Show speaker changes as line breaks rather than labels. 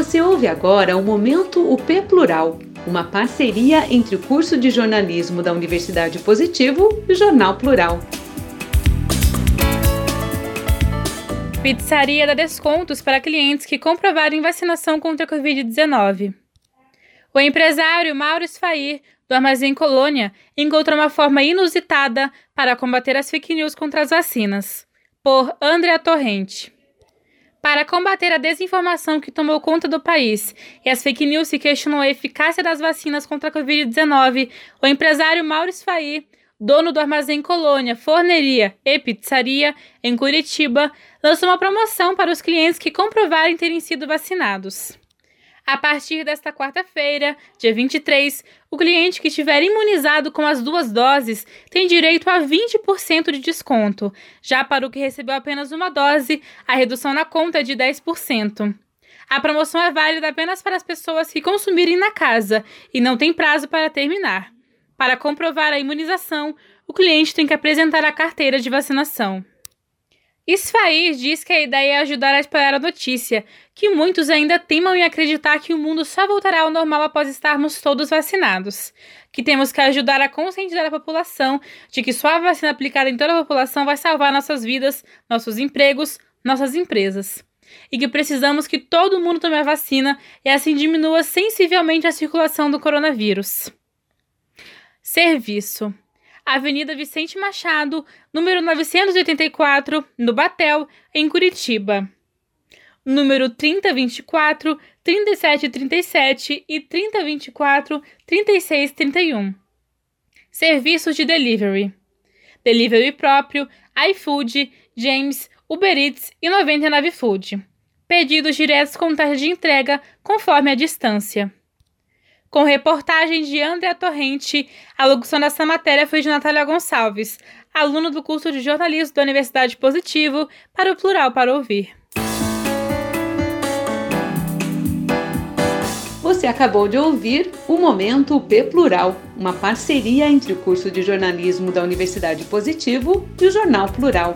Você ouve agora o Momento UP Plural, uma parceria entre o curso de jornalismo da Universidade Positivo e o Jornal Plural.
Pizzaria dá descontos para clientes que comprovarem vacinação contra a Covid-19. O empresário Mauro Sfair, do Armazém Colônia, encontrou uma forma inusitada para combater as fake news contra as vacinas. Por Andrea Torrente. Para combater a desinformação que tomou conta do país e as fake news que questionam a eficácia das vacinas contra a Covid-19, o empresário Mauro Sfair, dono do Armazém Colônia, Forneria e Pizzaria, em Curitiba, lançou uma promoção para os clientes que comprovarem terem sido vacinados. A partir desta quarta-feira, dia 23, o cliente que estiver imunizado com as duas doses tem direito a 20% de desconto. Já para o que recebeu apenas uma dose, a redução na conta é de 10%. A promoção é válida apenas para as pessoas que consumirem na casa e não tem prazo para terminar. Para comprovar a imunização, o cliente tem que apresentar a carteira de vacinação. Isfair diz que a ideia é ajudar a espalhar a notícia, que muitos ainda temam em acreditar que o mundo só voltará ao normal após estarmos todos vacinados. Que temos que ajudar a conscientizar a população de que só a vacina aplicada em toda a população vai salvar nossas vidas, nossos empregos, nossas empresas. E que precisamos que todo mundo tome a vacina e assim diminua sensivelmente a circulação do coronavírus. Serviço. Avenida Vicente Machado, número 984, no Batel, em Curitiba. Número 3024, 3737 e 3024, 3631. Serviços de delivery. Delivery próprio, iFood, James, Uber Eats e 99 Food. Pedidos diretos com taxa de entrega conforme a distância com reportagem de André Torrente. A locução dessa matéria foi de Natália Gonçalves, aluno do curso de jornalismo da Universidade Positivo, para o Plural para Ouvir.
Você acabou de ouvir o Momento P Plural, uma parceria entre o curso de jornalismo da Universidade Positivo e o Jornal Plural.